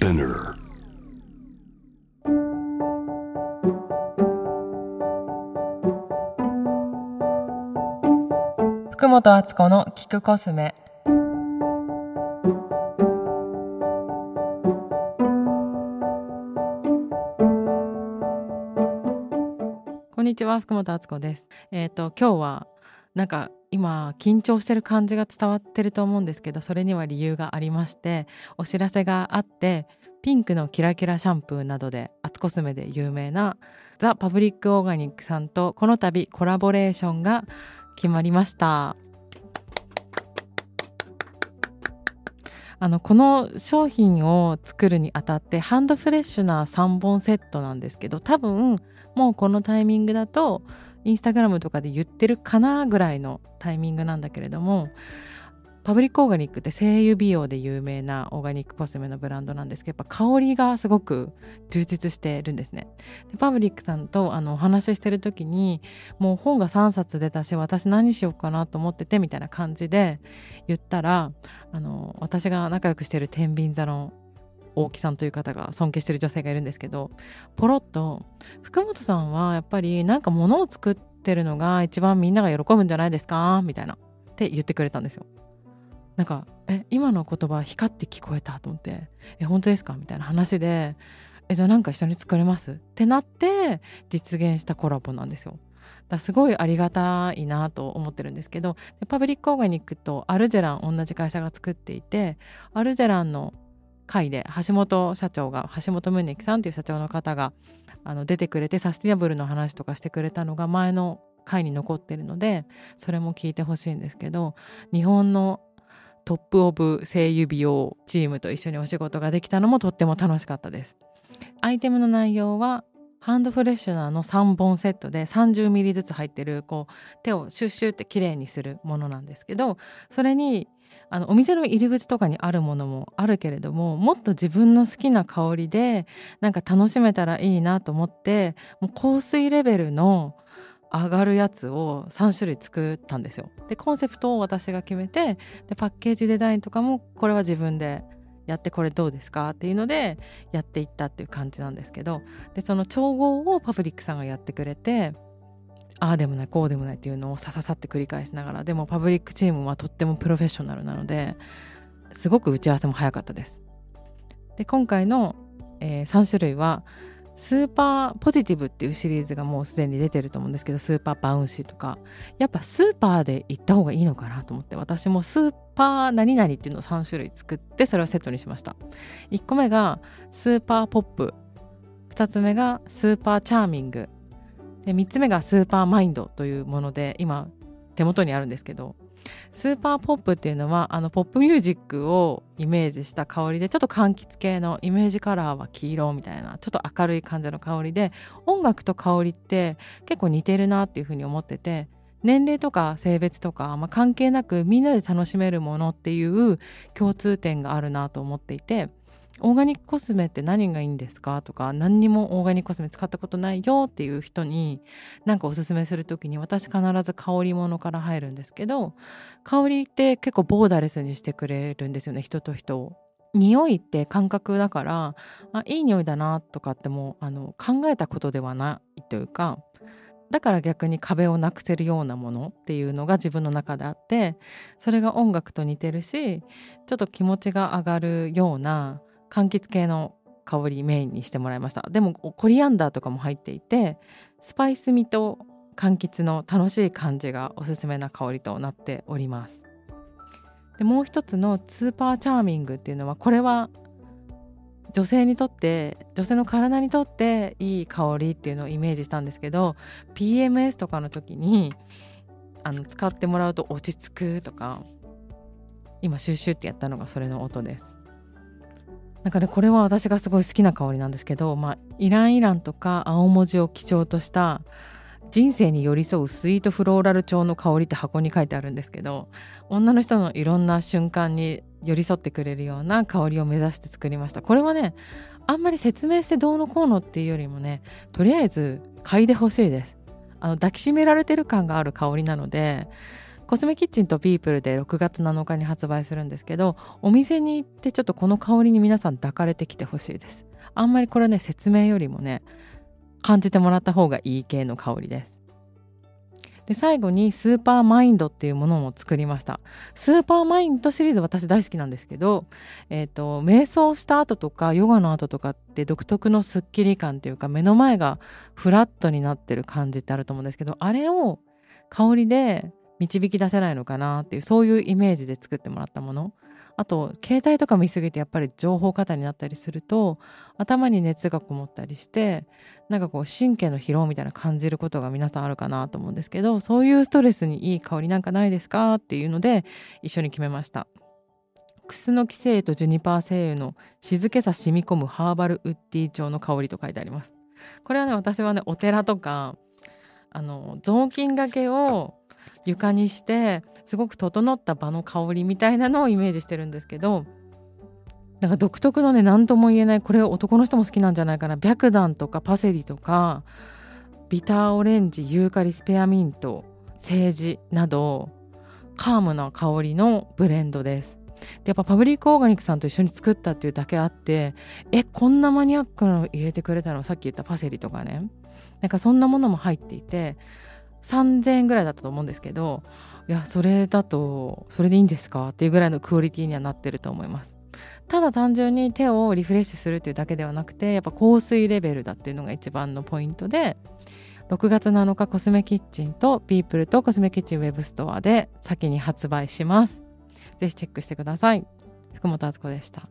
Spinner. 福本敦子の聞くコスメこんにちは福本敦子ですえっ、と今日はなんか今緊張してる感じが伝わってると思うんですけどそれには理由がありましてお知らせがあってピンクのキラキラシャンプーなどでアツコスメで有名なザ・パブリック・オーガニックさんとこの度コラボレーションが決まりました。あのこの商品を作るにあたってハンドフレッシュな3本セットなんですけど多分もうこのタイミングだとインスタグラムとかで言ってるかなぐらいのタイミングなんだけれどもパブリックオーガニックって精油美容で有名なオーガニックコスメのブランドなんですけどやっぱ香りがすごく充実してるんですね。でパブリックさんとあのお話ししてる時にもう本が3冊出たし私何しようかなと思っててみたいな感じで言ったらあの私が仲良くしてる天秤座の大木さんという方が尊敬してる女性がいるんですけどポロッと「福本さんはやっぱりなんか物を作ってるのが一番みんなが喜ぶんじゃないですか?」みたいなって言ってくれたんですよ。なんか「え今の言葉光って聞こえた」と思って「え本当ですか?」みたいな話で「えじゃあなんか一緒に作れます?」ってなって実現したコラボなんですよ。だすごいありがたいなと思ってるんですけどパブリックオーガニックとアルジェラン同じ会社が作っていてアルジェランの会で橋本社長が橋本宗樹さんという社長の方があの出てくれてサスティナブルの話とかしてくれたのが前の回に残ってるのでそれも聞いてほしいんですけど日本のトップオブ声優美容チームと一緒にお仕事ができたのもとっても楽しかったです。アイテムの内容はハンドフレッシュナーの3本セットで 30ml ずつ入ってるこう手をシュッシュって綺麗にするものなんですけどそれにあのお店の入り口とかにあるものもあるけれどももっと自分の好きな香りでなんか楽しめたらいいなと思ってもう香水レベルの上がるやつを3種類作ったんですよ。でコンセプトを私が決めてでパッケージデザインとかもこれは自分でやってこれどうですかっていうのでやっていったっていう感じなんですけどでその調合をパブリックさんがやってくれてああでもないこうでもないっていうのをさささって繰り返しながらでもパブリックチームはとってもプロフェッショナルなのですごく打ち合わせも早かったです。で今回の、えー、3種類はスーパーポジティブっていうシリーズがもうすでに出てると思うんですけどスーパーバウンシーとか。やっぱスーパーで行った方がいいのかなと思って私もスーパー何々っていうのを3種類作ってそれをセットにしました。1個目がスーパーポップ。2つ目がスーパーチャーミング。で3つ目がスーパーマインドというもので今手元にあるんですけどスーパーポップっていうのはあのポップミュージックをイメージした香りでちょっと柑橘系のイメージカラーは黄色みたいなちょっと明るい感じの香りで音楽と香りって結構似てるなっていうふうに思ってて年齢とか性別とか、まあ、関係なくみんなで楽しめるものっていう共通点があるなと思っていてオーガニックコスメって何がいいんですか？とか何にもオーガニックコスメ使ったことないよっていう人に何かおすすめする時に私必ず香り物から入るんですけど香りって結構ボーダレスにしてくれるんですよね人と人を。匂いって感覚だからあいい匂いだなとかってもあの考えたことではないというかだから逆に壁をなくせるようなものっていうのが自分の中であってそれが音楽と似てるしちょっと気持ちが上がるような柑橘系の香りメインにしてもらいました。でもコリアンダーとかも入っていてスパイス味と柑橘の楽しい感じがおすすめな香りとなっております。でもう一つのスーパーチャーミングっていうのはこれは女性にとって女性の体にとっていい香りっていうのをイメージしたんですけど PMS とかの時にあの使ってもらうと落ち着くとか今シュッシュってやったのがそれの音です。だからこれは私がすごい好きな香りなんですけど、まあ、イランイランとか青文字を基調とした人生に寄り添うスイートフローラル調の香りって箱に書いてあるんですけど女の人のいろんな瞬間に寄り添ってくれるような香りを目指して作りました。これはねあんまり説明してどうのこうのっていうよりもねとりあえず嗅いでほしいです。あの抱きしめられてる感がある香りなのでコスメキッチンとピープルで6月7日に発売するんですけどお店に行ってちょっとこの香りに皆さん抱かれてきてほしいです。あんまりこれね説明よりもね感じてもらった方がいい系の香りです。で最後にスーパーマインドっていうものも作りました。スーパーマインドシリーズ私大好きなんですけど、えーと、瞑想した後とかヨガの後とかって独特のスッキリ感っていうか目の前がフラットになってる感じってあると思うんですけどあれを香りで導き出せないのかなっていうそういうイメージで作ってもらったものあと携帯とか見すぎてやっぱり情報過多になったりすると頭に熱がこもったりしてなんかこう神経の疲労みたいな感じることが皆さんあるかなと思うんですけどそういうストレスにいい香りなんかないですかっていうので一緒に決めました。クスノキ精油とジュニパー精油の静けさ染み込むハーバルウッディ調の香りと書いてあります。これはね私はねお寺とかあの雑巾がけを床にしてすごく整った場の香りみたいなのをイメージしてるんですけどなんか独特のね何とも言えないこれ男の人も好きなんじゃないかな。白檀とかパセリとかビターオレンジユーカリスペアミントセージなどカームな香りのブレンドです。でやっぱパブリックオーガニックさんと一緒に作ったっていうだけあってえこんなマニアックなの入れてくれたの？さっき言ったパセリとかね。なんかそんなものも入っていて3000円ぐらいだったと思うんですけどいやそれだとそれでいいんですか？っていうぐらいのクオリティにはなってると思いますただ単純に手をリフレッシュするっていうだけではなくてやっぱ香水レベルだっていうのが一番のポイントで6月7日コスメキッチンとピープルとコスメキッチンウェブストアで先に発売します。ぜひチェックしてください。福本敦子でした。